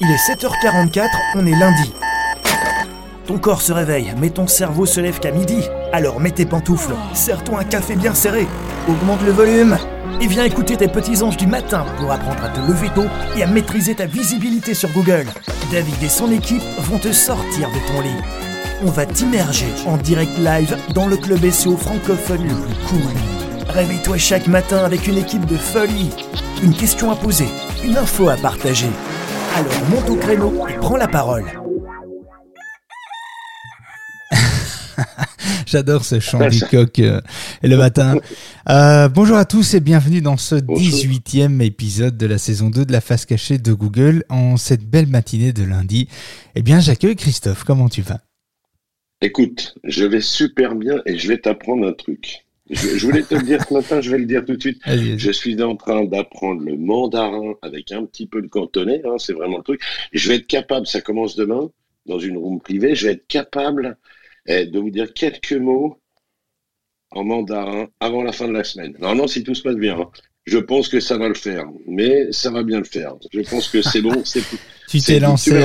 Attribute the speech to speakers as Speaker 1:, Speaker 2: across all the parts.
Speaker 1: Il est 7h44, on est lundi. Ton corps se réveille, mais ton cerveau se lève qu'à midi. Alors mets tes pantoufles, serre-toi un café bien serré, augmente le volume et viens écouter tes petits anges du matin pour apprendre à te lever tôt et à maîtriser ta visibilité sur Google. David et son équipe vont te sortir de ton lit. On va t'immerger en direct live dans le club SEO francophone le plus cool. Réveille-toi chaque matin avec une équipe de folie. Une question à poser, une info à partager. Alors monte au créneau et prends la parole.
Speaker 2: J'adore ce chant du coq euh, le matin. Euh, bonjour à tous et bienvenue dans ce 18e épisode de la saison 2 de la face cachée de Google en cette belle matinée de lundi. Eh bien, j'accueille Christophe. Comment tu vas?
Speaker 3: Écoute, je vais super bien et je vais t'apprendre un truc. Je, voulais te le dire ce matin, je vais le dire tout de suite. Je suis en train d'apprendre le mandarin avec un petit peu de cantonais, hein, c'est vraiment le truc. je vais être capable, ça commence demain, dans une room privée, je vais être capable eh, de vous dire quelques mots en mandarin avant la fin de la semaine. non, si tout se passe bien, hein. je pense que ça va le faire, mais ça va bien le faire. Je pense que c'est bon.
Speaker 2: tu t'es lancé,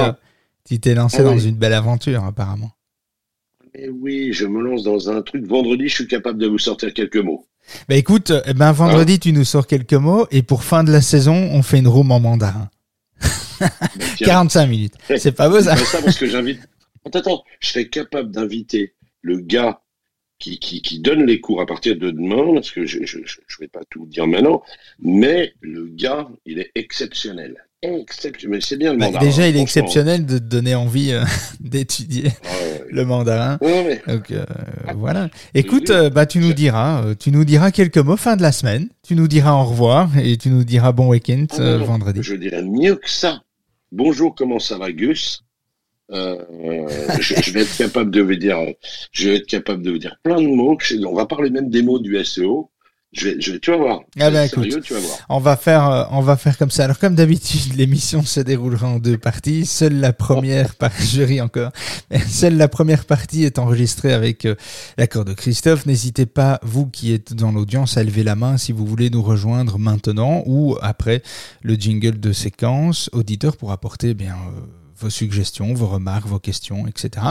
Speaker 2: tu t'es lancé ah dans une belle aventure apparemment.
Speaker 3: Mais oui, je me lance dans un truc. Vendredi, je suis capable de vous sortir quelques mots.
Speaker 2: Bah écoute, eh ben vendredi, tu nous sors quelques mots et pour fin de la saison, on fait une room en mandarin. 45 minutes. C'est pas beau ça.
Speaker 3: ça parce que j'invite. Attends, je serais capable d'inviter le gars qui, qui, qui, donne les cours à partir de demain, parce que je ne vais pas tout dire maintenant, mais le gars, il est exceptionnel mais c'est bien le bah, mandarin.
Speaker 2: Déjà, il est exceptionnel de te donner envie euh, d'étudier le mandarin. Donc euh, voilà. Écoute, euh, bah tu nous diras, tu nous diras quelques mots fin de la semaine. Tu nous diras au revoir et tu nous diras bon week-end ah, vendredi.
Speaker 3: Je dirais mieux que ça. Bonjour, comment ça va, Gus? Je, vais être capable de vous dire, je vais être capable de vous dire plein de mots. On va parler même des mots du SEO. Je vais, je tu vas voir.
Speaker 2: Ah ben, écoute, tu vas voir. On va faire, euh, on va faire comme ça. Alors comme d'habitude, l'émission se déroulera en deux parties. Seule la première partie, je ris encore, seule la première partie est enregistrée avec euh, l'accord de Christophe. N'hésitez pas, vous qui êtes dans l'audience, à lever la main si vous voulez nous rejoindre maintenant ou après le jingle de séquence auditeur pour apporter eh bien. Euh, vos suggestions, vos remarques, vos questions, etc.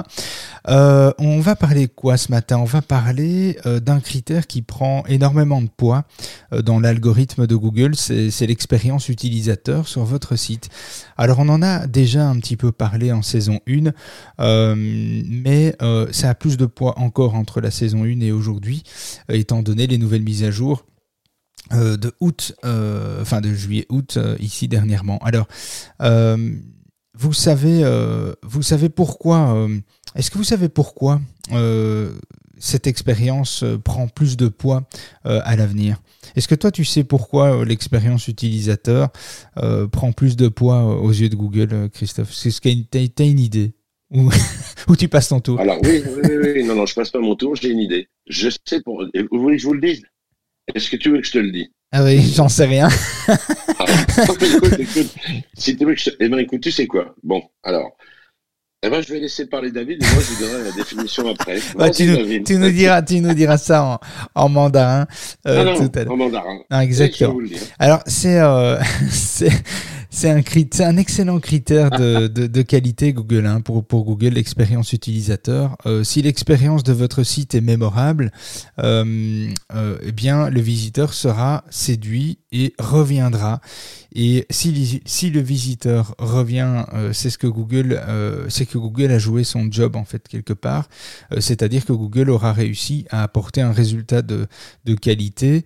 Speaker 2: Euh, on va parler quoi ce matin? On va parler euh, d'un critère qui prend énormément de poids euh, dans l'algorithme de Google, c'est l'expérience utilisateur sur votre site. Alors on en a déjà un petit peu parlé en saison 1, mais ça a plus de poids encore entre la saison 1 et aujourd'hui, étant donné les nouvelles mises à jour. de août, enfin de juillet-août ici dernièrement. Alors, vous savez, euh, vous savez pourquoi euh, Est-ce que vous savez pourquoi euh, cette expérience prend plus de poids à l'avenir? Est-ce que toi, tu sais pourquoi l'expérience utilisateur prend plus de poids aux yeux de Google, Christophe? Est-ce que tu as une idée? Ou, tu passes ton tour?
Speaker 3: Alors oui, oui, oui, non, non, je passe pas mon tour, j'ai une idée. Je sais pour. Vous voulez que je vous le dise Est-ce que tu veux que je te le dise?
Speaker 2: Ah oui, j'en sais rien.
Speaker 3: ah, écoute, écoute, si tu veux que je... Eh bien, écoute, tu sais quoi? Bon, alors, eh ben, je vais laisser parler David et moi, je donnerai la définition après.
Speaker 2: Bah, tu, nous, tu, nous, diras, tu nous diras ça en, en mandarin
Speaker 3: euh, non, non, tout à. En mandarin.
Speaker 2: Ah, exactement. Alors, c'est, euh, c'est, un, excellent critère de, qualité Google hein, pour, Google, l'expérience utilisateur. Euh, si l'expérience de votre site est mémorable, euh, euh, eh bien le visiteur sera séduit et reviendra. Et si, le visiteur revient, c'est ce que Google, c'est que Google a joué son job en fait quelque part. C'est-à-dire que Google aura réussi à apporter un résultat de qualité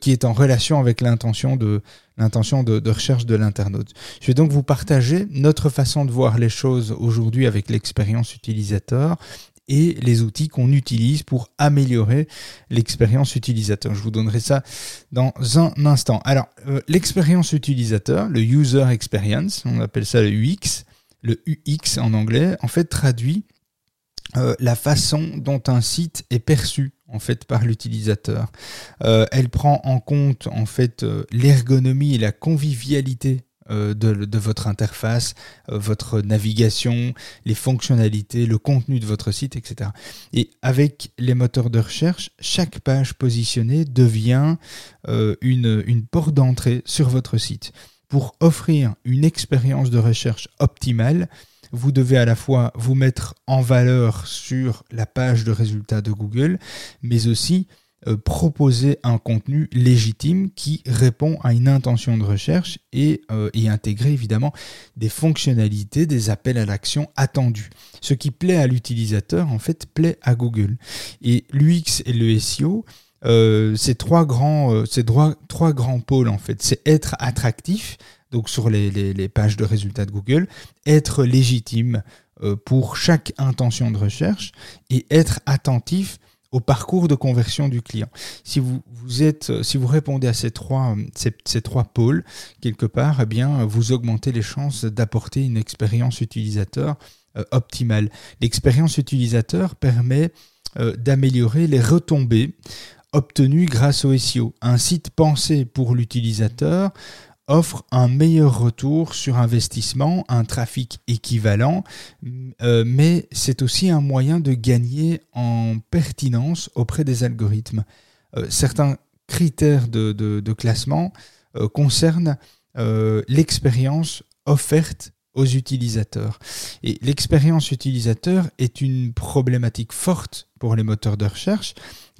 Speaker 2: qui est en relation avec l'intention de, l'intention de, recherche de l'internaute. Je vais donc vous partager notre façon de voir les choses aujourd'hui avec l'expérience utilisateur et les outils qu'on utilise pour améliorer l'expérience utilisateur. Je vous donnerai ça dans un instant. Alors, euh, l'expérience utilisateur, le user experience, on appelle ça le UX, le UX en anglais, en fait traduit euh, la façon dont un site est perçu en fait par l'utilisateur. Euh, elle prend en compte en fait euh, l'ergonomie et la convivialité de, de, votre interface, votre navigation, les fonctionnalités, le contenu de votre site, etc. Et avec les moteurs de recherche, chaque page positionnée devient une porte d'entrée sur votre site. pour offrir une expérience de recherche optimale, vous devez à la fois vous mettre en valeur sur la page de résultats de Google, mais aussi euh, proposer un contenu légitime qui répond à une intention de recherche et, euh, et intégrer évidemment des fonctionnalités, des appels à l'action attendus. Ce qui plaît à l'utilisateur, en fait, plaît à Google. Et l'UX et le SEO, euh, c'est trois trois, trois grands pôles en fait. C'est être attractif, donc sur les, les, pages de résultats de Google, être légitime pour chaque intention de recherche et être attentif au parcours de conversion du client. Si vous, vous êtes, euh, si vous répondez à ces trois, euh, ces, trois pôles, quelque part, eh bien, vous augmentez les chances d'apporter une expérience utilisateur euh, optimale. L'expérience utilisateur permet d'améliorer les retombées obtenues grâce au SEO. Un site pensé pour l'utilisateur offre un meilleur retour sur investissement, un trafic équivalent, euh, mais c'est aussi un moyen de gagner en pertinence auprès des algorithmes. Euh, certains critères de, classement euh, concernent l'expérience offerte aux utilisateurs. Et l'expérience utilisateur est une problématique forte pour les moteurs de recherche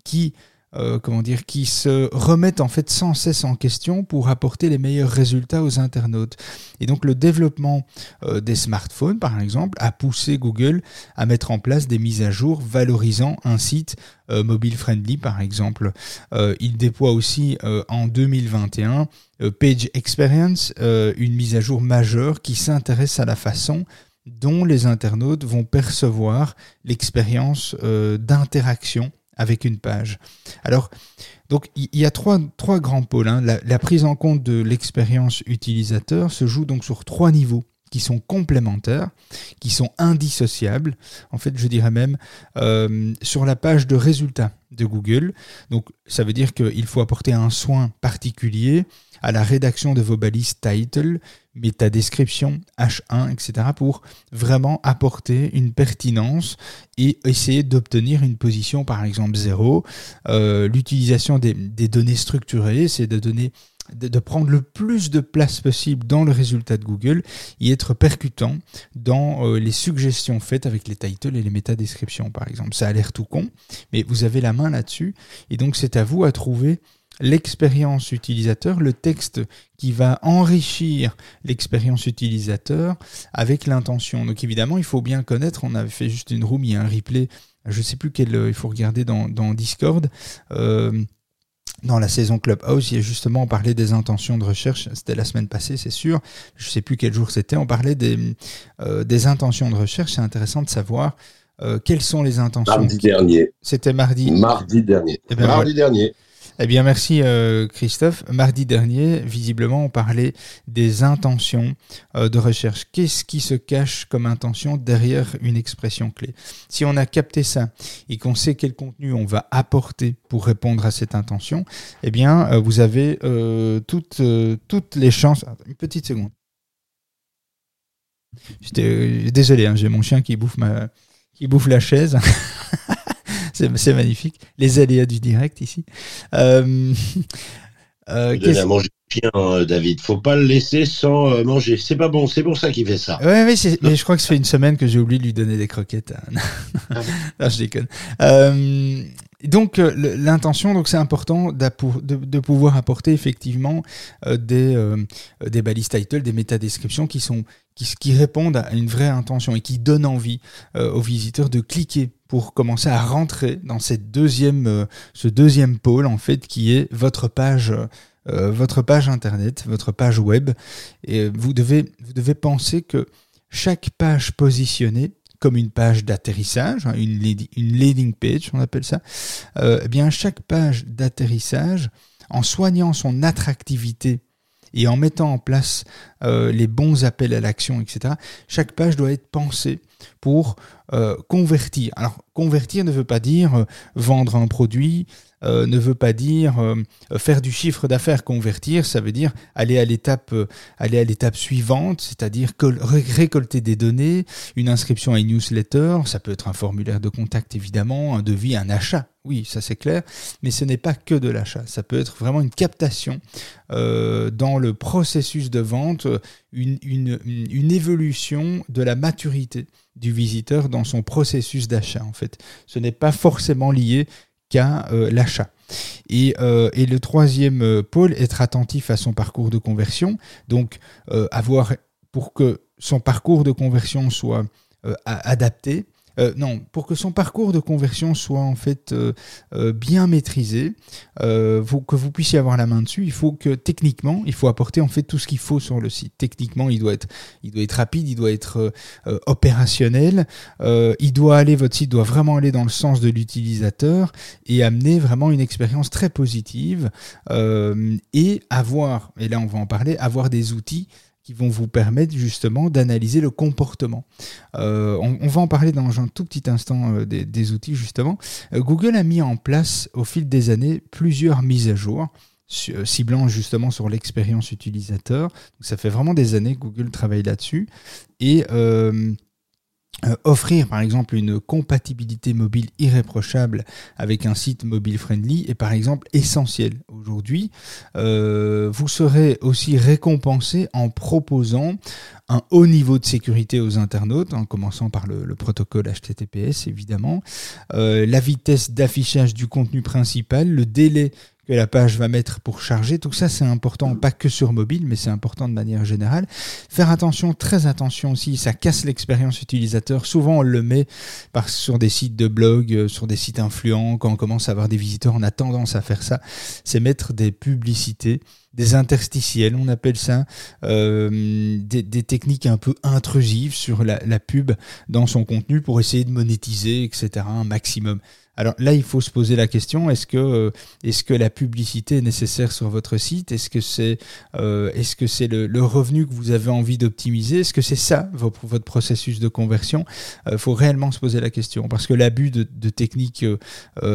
Speaker 2: qui euh, comment dire, qui se remettent en fait sans cesse en question pour apporter les meilleurs résultats aux internautes. Et donc le développement euh, des smartphones, par exemple, a poussé Google à mettre en place des mises à jour valorisant un site euh, mobile friendly, par exemple. il déploie aussi en 2021 Page Experience, une mise à jour majeure qui s'intéresse à la façon dont les internautes vont percevoir l'expérience d'interaction avec une page. Alors, donc il y a trois, trois grands pôles. Hein. La, prise en compte de l'expérience utilisateur se joue donc sur trois niveaux qui sont complémentaires, qui sont indissociables. En fait, je dirais même euh, sur la page de résultats de Google. Donc, ça veut dire qu'il faut apporter un soin particulier à la rédaction de vos balises title, description H1, etc. pour vraiment apporter une pertinence et essayer d'obtenir une position par exemple 0. Euh, l'utilisation des, données structurées, c'est de donner prendre le plus de place possible dans le résultat de Google et être percutant dans euh, les suggestions faites avec les titles et les métadescriptions par exemple. Ça a l'air tout con, mais vous avez la main là-dessus et donc c'est à vous à trouver l'expérience utilisateur, le texte qui va enrichir l'expérience utilisateur avec l'intention. Donc évidemment, il faut bien connaître, on avait fait juste une room, il y a un replay, je ne sais plus quel, il faut regarder dans, Discord. Euh, dans la saison Clubhouse, il y a justement, on parlait des intentions de recherche, c'était la semaine passée, c'est sûr, je ne sais plus quel jour c'était, on parlait des, euh, des intentions de recherche, c'est intéressant de savoir euh, quelles sont les intentions.
Speaker 3: Mardi dernier.
Speaker 2: C'était mardi.
Speaker 3: Mardi dernier.
Speaker 2: Eh ben,
Speaker 3: mardi dernier.
Speaker 2: Eh bien, merci euh, Christophe. Mardi dernier, visiblement, on parlait des intentions euh, de recherche. Qu'est-ce qui se cache comme intention derrière une expression clé? Si on a capté ça et qu'on sait quel contenu on va apporter pour répondre à cette intention, eh bien, euh, vous avez toutes, toutes les chances. une petite seconde. Désolé, hein, j'ai mon chien qui bouffe ma qui bouffe la chaise. c'est magnifique. Les aléas du direct ici. Euh,
Speaker 3: euh, Donne à manger bien, euh, David. Faut pas le laisser sans euh, manger. C'est pas bon. C'est pour ça qu'il fait ça.
Speaker 2: Ouais, ouais, mais je crois que ça fait une semaine que j'ai oublié de lui donner des croquettes. Ah non, je déconne. Euh, donc l'intention, donc c'est important de, de, pouvoir apporter effectivement des, des balises title, des métadescriptions qui sont qui, qui répondent à une vraie intention et qui donnent envie aux visiteurs de cliquer pour commencer à rentrer dans cette deuxième, euh, ce deuxième pôle en fait qui est votre page, euh, votre page internet, votre page web. Et vous devez, vous devez penser que chaque page positionnée comme une page d'atterrissage, hein, une, leading page, on appelle ça, euh, eh bien chaque page d'atterrissage, en soignant son attractivité et en mettant en place les bons appels à l'action, etc., chaque page doit être pensée pour convertir. Alors, convertir ne veut pas dire vendre un produit, euh, ne veut pas dire euh, faire du chiffre d'affaires. Convertir, ça veut dire aller à l'étape, euh, aller à l'étape suivante, c'est-à-dire récolter des données, une inscription à une newsletter, ça peut être un formulaire de contact évidemment, un devis, un achat. Oui, ça c'est clair, mais ce n'est pas que de l'achat. Ça peut être vraiment une captation dans le processus de vente, une, une, évolution de la maturité du visiteur dans son processus d'achat en fait. Ce n'est pas forcément lié qu'à euh, l'achat. Et, euh, et, le troisième euh, pôle, être attentif à son parcours de conversion, donc avoir pour que son parcours de conversion soit adapté, euh, non, pour que son parcours de conversion soit en fait euh, euh, bien maîtrisé, que vous puissiez avoir la main dessus, il faut que techniquement, il faut apporter en fait tout ce qu'il faut sur le site. Techniquement, il doit être, il doit être rapide, il doit être opérationnel, il doit aller, votre site doit vraiment aller dans le sens de l'utilisateur et amener vraiment une expérience très positive et avoir, et là on va en parler, avoir des outils qui vont vous permettre justement d'analyser le comportement. Euh, on, va en parler dans un tout petit instant euh, des, outils justement. Euh, Google a mis en place au fil des années plusieurs mises à jour ciblant justement sur l'expérience utilisateur. ça fait vraiment des années que Google travaille là-dessus. Et offrir par exemple une compatibilité mobile irréprochable avec un site mobile friendly est par exemple essentiel. Aujourd'hui, euh, vous serez aussi récompensé en proposant un haut niveau de sécurité aux internautes, en commençant par le, protocole HTTPS évidemment, euh, la vitesse d'affichage du contenu principal, le délai que la page va mettre pour charger. Tout ça, c'est important, pas que sur mobile, mais c'est important de manière générale. Faire attention, très attention aussi, ça casse l'expérience utilisateur. Souvent, on le met sur des sites de blog, euh, sur des sites influents. Quand on commence à avoir des visiteurs, on a tendance à faire ça. C'est mettre des publicités des interstitiels, on appelle ça, euh, des, techniques un peu intrusives sur la, la, pub dans son contenu pour essayer de monétiser, etc., un maximum. Alors là, il faut se poser la question est-ce que euh, est-ce que la publicité est nécessaire sur votre site? Est-ce que c'est euh, est-ce que c'est le, revenu que vous avez envie d'optimiser? Est-ce que c'est ça votre, processus de conversion? Il euh, faut réellement se poser la question parce que l'abus de, de techniques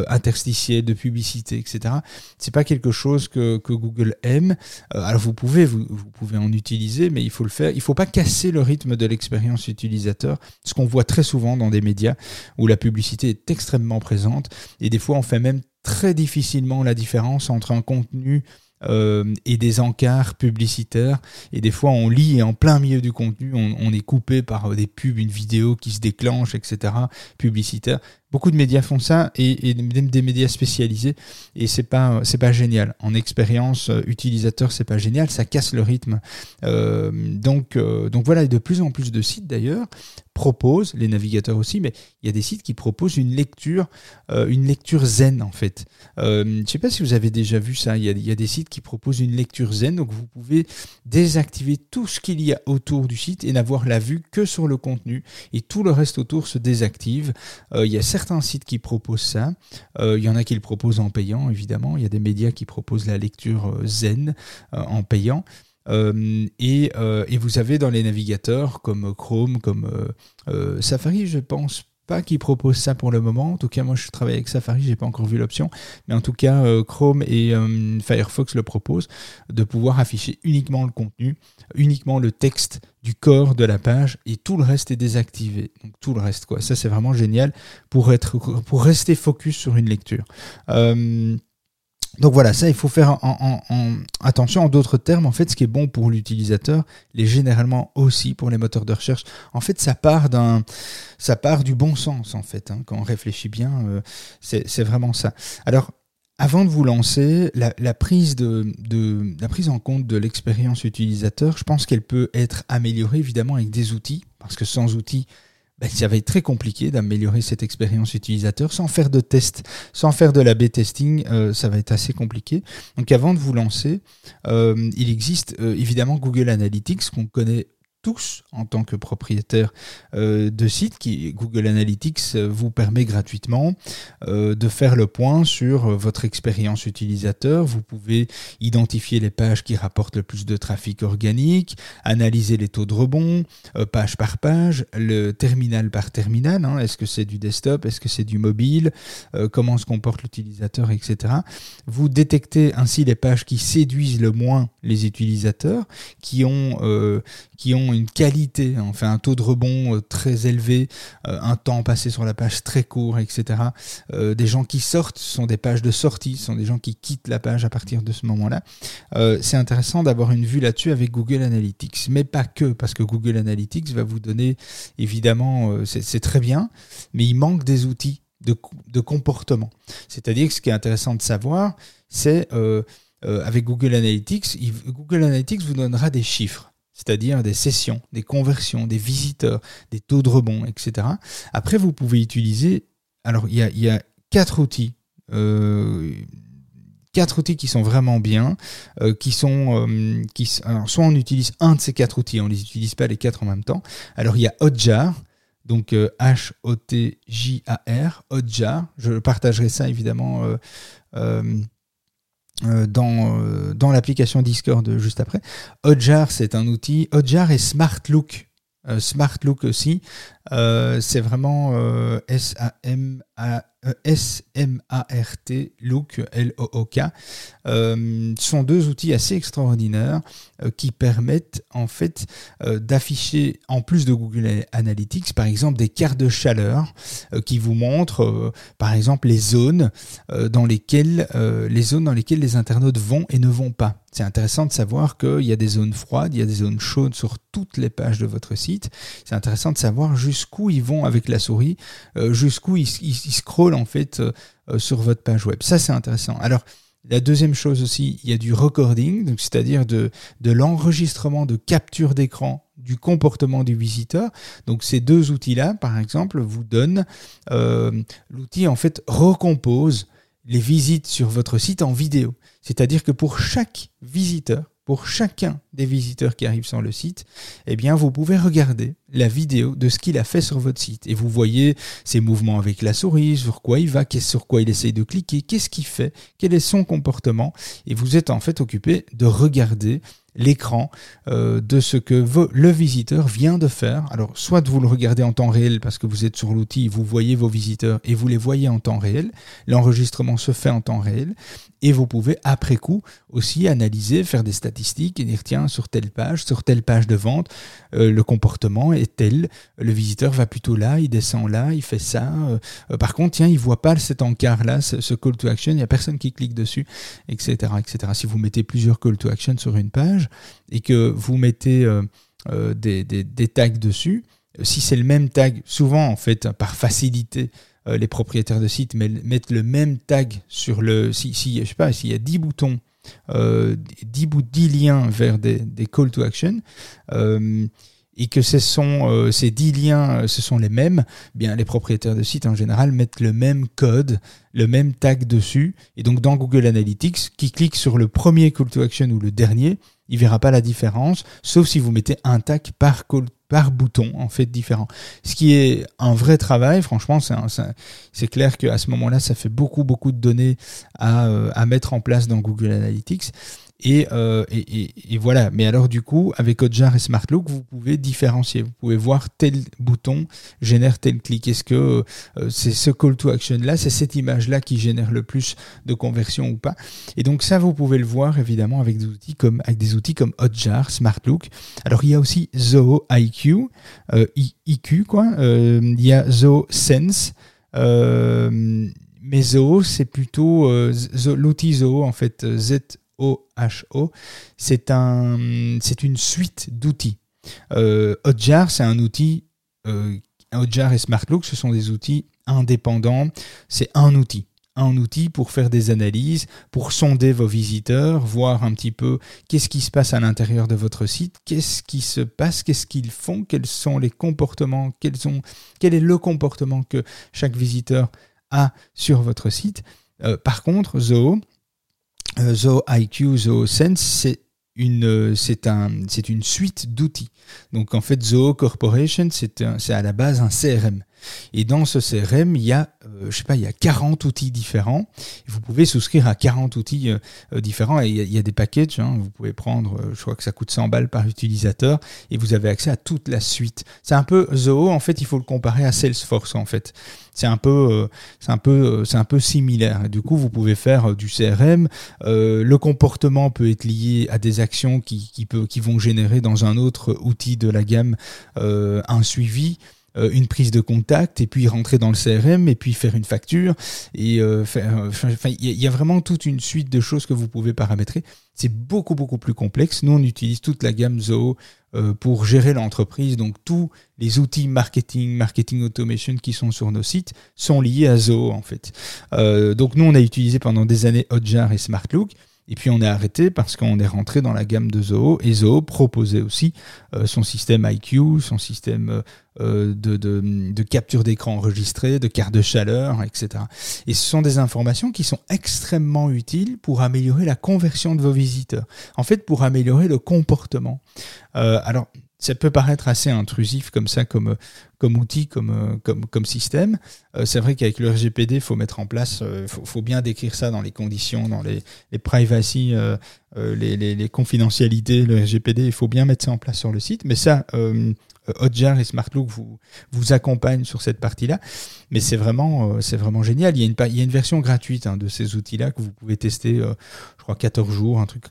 Speaker 2: interstitielles, de publicité, etc. C'est pas quelque chose que, que Google aime. Alors vous pouvez vous, pouvez en utiliser, mais il faut le faire. Il faut pas casser le rythme de l'expérience utilisateur, ce qu'on voit très souvent dans des médias où la publicité est extrêmement présente et des fois, on fait même très difficilement la différence entre un contenu euh, et des encarts publicitaires. Et des fois, on lit et en plein milieu du contenu, on, on est coupé par des pubs, une vidéo qui se déclenche, etc. publicitaire. Beaucoup de médias font ça et, et des médias spécialisés et c'est pas c'est pas génial. En expérience euh, utilisateur, c'est pas génial, ça casse le rythme. Euh, donc euh, donc voilà, de plus en plus de sites d'ailleurs proposent, les navigateurs aussi, mais il y a des sites qui proposent une lecture, une lecture zen en fait. Je sais pas si vous avez déjà vu ça. Il y, a, il y, a, des sites qui proposent une lecture zen, donc vous pouvez désactiver tout ce qu'il y a autour du site et n'avoir la vue que sur le contenu, et tout le reste autour se désactive. Il y a certains sites qui proposent ça. il y en a qui le proposent en payant, évidemment. Il y a des médias qui proposent la lecture zen en payant. Euh, et, euh, et, vous avez dans les navigateurs comme Chrome, comme euh, Safari, je pense pas qu'ils proposent ça pour le moment. En tout cas, moi, je travaille avec Safari, j'ai pas encore vu l'option, mais en tout cas, Chrome et Firefox le proposent de pouvoir afficher uniquement le contenu, uniquement le texte du corps de la page et tout le reste est désactivé. Donc tout le reste, quoi. Ça, c'est vraiment génial pour être, pour rester focus sur une lecture. Donc voilà, ça, il faut faire en, attention. En d'autres termes, en fait, ce qui est bon pour l'utilisateur l'est généralement aussi pour les moteurs de recherche. En fait, ça part ça part du bon sens, en fait. Hein. quand on réfléchit bien, euh, c'est vraiment ça. Alors, avant de vous lancer, la, prise de, de, la prise en compte de l'expérience utilisateur, je pense qu'elle peut être améliorée évidemment avec des outils, parce que sans outils, ben, ça va être très compliqué d'améliorer cette expérience utilisateur sans faire de test, sans faire de la B testing, euh, ça va être assez compliqué. Donc avant de vous lancer, euh, il existe euh, évidemment Google Analytics qu'on connaît tous en tant que propriétaire euh, de site Google Analytics euh, vous permet gratuitement euh, de faire le point sur votre expérience utilisateur. Vous pouvez identifier les pages qui rapportent le plus de trafic organique, analyser les taux de rebond, page par page, le terminal par terminal. Hein. Est-ce que c'est du desktop, est-ce que c'est du mobile, comment se comporte l'utilisateur, etc. Vous détectez ainsi les pages qui séduisent le moins les utilisateurs, qui ont une qualité, hein. enfin un taux de rebond euh, très élevé, euh, un temps passé sur la page très court, etc. Euh, des gens qui sortent sont des pages de sortie, ce sont des gens qui quittent la page à partir de ce moment-là. c'est intéressant d'avoir une vue là-dessus avec Google Analytics, mais pas que, parce que Google Analytics va vous donner, évidemment, c'est très bien, mais il manque des outils de comportement. C'est-à-dire que ce qui est intéressant de savoir, c'est avec Google Analytics, Google Analytics vous donnera des chiffres c'est-à-dire des sessions, des conversions, des visiteurs, des taux de rebond, etc. Après, vous pouvez utiliser, alors il y a, quatre outils. Euh, quatre outils qui sont vraiment bien, euh, qui sont, euh, qui, soit on utilise un de ces quatre outils, on les utilise pas les quatre en même temps. Alors il y a Hotjar, donc H-O-T-J-A-R, Hotjar. Je partagerai ça évidemment dans, euh, dans l'application Discord juste après. Hotjar, c'est un outil. Hotjar et SmartLook. Euh, SmartLook aussi. c'est vraiment euh, S-M-A-R-T, Look, L-O-O-K, euh, sont deux outils assez extraordinaires euh, qui permettent en fait d'afficher, en plus de Google Analytics, par exemple des cartes de chaleur qui vous montrent, par exemple, les zones dans lesquelles les zones dans lesquelles les internautes vont et ne vont pas. C'est intéressant de savoir qu'il y a des zones froides, il y a des zones chaudes sur toutes les pages de votre site. C'est intéressant de savoir jusqu'où ils vont avec la souris, jusqu'où ils, scrollent en fait euh, euh, sur votre page web. Ça, c'est intéressant. Alors, la deuxième chose aussi, il y a du recording, c'est-à-dire de, l'enregistrement de capture d'écran du comportement du visiteur. Donc ces deux outils-là, par exemple, vous donnent euh, l'outil en fait recompose les visites sur votre site en vidéo. C'est-à-dire que pour chaque visiteur, pour chacun des visiteurs qui arrivent sur le site, eh bien, vous pouvez regarder la vidéo de ce qu'il a fait sur votre site. Et vous voyez ses mouvements avec la souris, sur quoi il va, sur quoi il essaye de cliquer, qu'est-ce qu'il fait, quel est son comportement. Et vous êtes en fait occupé de regarder l'écran euh, de ce que le visiteur vient de faire. Alors, soit vous le regardez en temps réel parce que vous êtes sur l'outil, vous voyez vos visiteurs et vous les voyez en temps réel. L'enregistrement se fait en temps réel et vous pouvez après coup aussi analyser, faire des statistiques et dire tiens sur telle page, sur telle page de vente, euh, le comportement est tel, le visiteur va plutôt là, il descend là, il fait ça. Euh, par contre tiens il voit pas cet encart là, ce, call to action, il y a personne qui clique dessus, etc., etc. Si vous mettez plusieurs call to action sur une page et que vous mettez euh, des, tags dessus, si c'est le même tag, souvent en fait par facilité, euh, les propriétaires de sites mettent le même tag sur le. Si, si je sais pas, s'il y a 10 boutons, 10, 10 liens vers des, call to action, et que ce sont, ces 10 liens, ce sont les mêmes, bien les propriétaires de sites en général mettent le même code, le même tag dessus. Et donc dans Google Analytics, qui clique sur le premier call to action ou le dernier, il verra pas la différence, sauf si vous mettez un tag par, par bouton en fait différent. Ce qui est un vrai travail, franchement, c'est clair qu'à ce moment-là, ça fait beaucoup beaucoup de données à, euh, à mettre en place dans Google Analytics. Euh, et, et, et, voilà. Mais alors du coup, avec Hotjar et SmartLook, vous pouvez différencier. Vous pouvez voir tel bouton génère tel clic. Est-ce que euh, c'est ce call to action là, c'est cette image là qui génère le plus de conversion ou pas Et donc ça, vous pouvez le voir évidemment avec des outils comme avec des outils comme Hotjar, SmartLook. Alors il y a aussi Zoho IQ, euh, IQ quoi. Euh, il y a Zoho Sense. mais Zoho, c'est plutôt l'outil Zoho en fait Z O-H-O, c'est un, c'est une suite d'outils. Euh, Hotjar, c'est un outil, euh, Hotjar et SmartLook, ce sont des outils indépendants. C'est un outil un outil pour faire des analyses, pour sonder vos visiteurs, voir un petit peu qu'est-ce qui se passe à l'intérieur de votre site, qu'est-ce qui se passe, qu'est-ce qu'ils font, quels sont les comportements, quel est le comportement que chaque visiteur a sur votre site. Euh, par contre, Zoho, euh, Zoho IQ, Zoho Sense, une, c'est un, c'est une suite d'outils. Donc en fait, Zoho Corporation, c'est, c'est à la base un CRM. Et dans ce CRM, il y a, euh, je sais pas, il y a 40 outils différents. Vous pouvez souscrire à 40 outils euh, euh, différents et il y, a, des packages. Hein. Vous pouvez prendre, je crois que ça coûte 100 balles par utilisateur et vous avez accès à toute la suite. C'est un peu Zoho. En fait, il faut le comparer à Salesforce. En fait, c'est un peu, c'est un peu, c'est un peu similaire. du coup, vous pouvez faire du CRM. le comportement peut être lié à des actions qui, qui, vont générer dans un autre outil de la gamme un suivi. Euh, une prise de contact et puis rentrer dans le CRM et puis faire une facture et euh, euh, il y, a vraiment toute une suite de choses que vous pouvez paramétrer. C'est beaucoup beaucoup plus complexe. Nous on utilise toute la gamme Zoho pour gérer l'entreprise. Donc tous les outils marketing marketing automation qui sont sur nos sites sont liés à Zoho en fait. Donc nous on a utilisé pendant des années Hotjar et SmartLook et puis on est arrêté parce qu'on est rentré dans la gamme de Zoho et Zoho proposait aussi euh, son système IQ, son système euh, de, de, capture d'écran enregistré, de carte de chaleur, etc. Et ce sont des informations qui sont extrêmement utiles pour améliorer la conversion de vos visiteurs. En fait, pour améliorer le comportement. Euh, alors, ça peut paraître assez intrusif comme ça, comme, comme outil, comme, comme, système. Euh, c'est vrai qu'avec le RGPD, il faut mettre en place, il euh, faut, faut, bien décrire ça dans les conditions, dans les, les privacy, euh, les, les, les, confidentialités, le RGPD, il faut bien mettre ça en place sur le site. Mais ça, Hotjar et SmartLook vous, vous accompagnent sur cette partie-là. Mais c'est vraiment, c'est vraiment génial. Il y a une, il y a une version gratuite hein, de ces outils-là que vous pouvez tester, je crois, 14 jours, un truc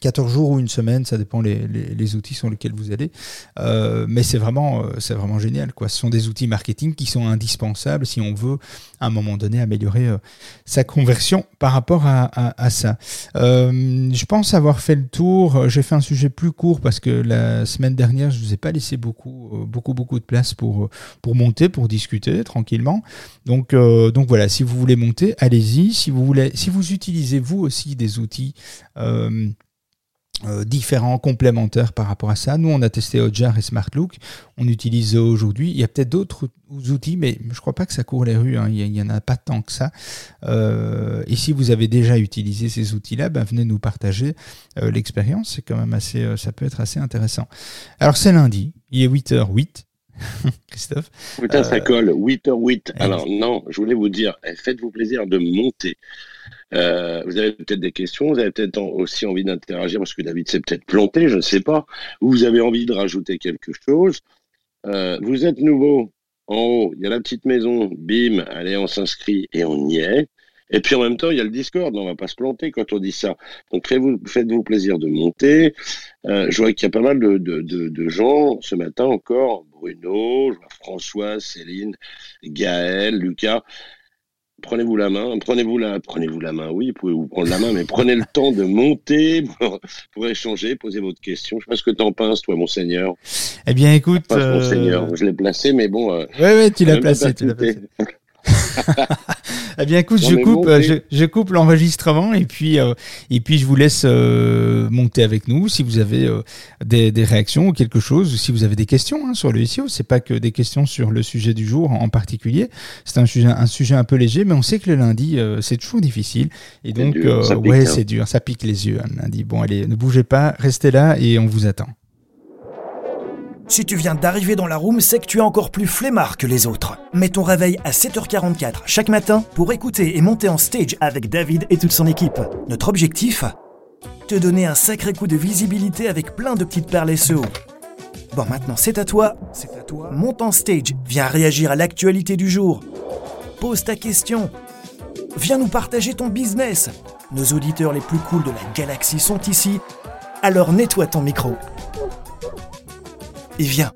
Speaker 2: 14 jours ou une semaine, ça dépend les, les, outils sur lesquels vous allez. Euh, mais c'est vraiment, euh, c'est vraiment génial. Quoi. Ce sont des outils marketing qui sont indispensables si on veut, à un moment donné, améliorer euh, sa conversion par rapport à, à, ça. je pense avoir fait le tour. J'ai fait un sujet plus court parce que la semaine dernière, je vous ai pas laissé beaucoup, beaucoup, beaucoup de place pour, pour monter, pour discuter tranquillement. Donc, donc voilà, si vous voulez monter, allez-y. Si si vous utilisez vous aussi des outils euh, différents, complémentaires par rapport à ça. Nous, on a testé Hotjar et SmartLook. On utilise aujourd'hui. Il y a peut-être d'autres outils, mais je ne crois pas que ça court les rues. Hein. Il n'y en a pas tant que ça. Euh, et si vous avez déjà utilisé ces outils-là, ben, venez nous partager euh, l'expérience. C'est quand même assez, ça peut être assez intéressant. Alors, c'est lundi. Il est 8h08. Christophe.
Speaker 3: Putain, ça colle. 8h08. Alors, non, je voulais vous dire, eh, faites-vous plaisir de monter. Euh, vous avez peut-être des questions, vous avez peut-être aussi envie d'interagir parce que David s'est peut-être planté, je ne sais pas. Ou vous avez envie de rajouter quelque chose. Euh, vous êtes nouveau. En haut, il y a la petite maison. Bim, allez, on s'inscrit et on y est. Et puis en même temps, il y a le Discord, on va pas se planter quand on dit ça. Donc faites-vous faites -vous plaisir de monter. Euh, je vois qu'il y a pas mal de, de, de, de, gens ce matin encore. Bruno, François, Céline, Gaël, Lucas prenez-vous la main, prenez-vous la, prenez-vous la main, oui, vous pouvez vous prendre la main, mais prenez le temps de monter pour, échanger, poser votre question. Je sais pas ce que t'en penses, toi, monseigneur.
Speaker 2: Eh bien, écoute.
Speaker 3: Pas euh... monseigneur, je l'ai placé, mais bon.
Speaker 2: Euh, ouais, ouais, tu l'as placé, tu l'as placé. eh bien, écoute, je coupe, je, coupe l'enregistrement et puis euh, et puis je vous laisse euh, monter avec nous si vous avez euh, des, des, réactions ou quelque chose, ou si vous avez des questions hein, sur le SEO. C'est pas que des questions sur le sujet du jour en particulier. C'est un sujet un sujet un peu léger, mais on sait que le lundi c'est toujours difficile et donc ouais, hein. c'est dur, ça pique les yeux un lundi. Bon, allez, ne bougez pas, restez là et on vous attend.
Speaker 1: Si tu viens d'arriver dans la room, c'est que tu es encore plus flemmard que les autres. Mets ton réveil à 7h44 chaque matin pour écouter et monter en stage avec David et toute son équipe. Notre objectif Te donner un sacré coup de visibilité avec plein de petites perles SEO. Bon, maintenant c'est à toi. C'est à toi. Monte en stage, viens réagir à l'actualité du jour. Pose ta question. Viens nous partager ton business. Nos auditeurs les plus cools de la galaxie sont ici. Alors nettoie ton micro et viens.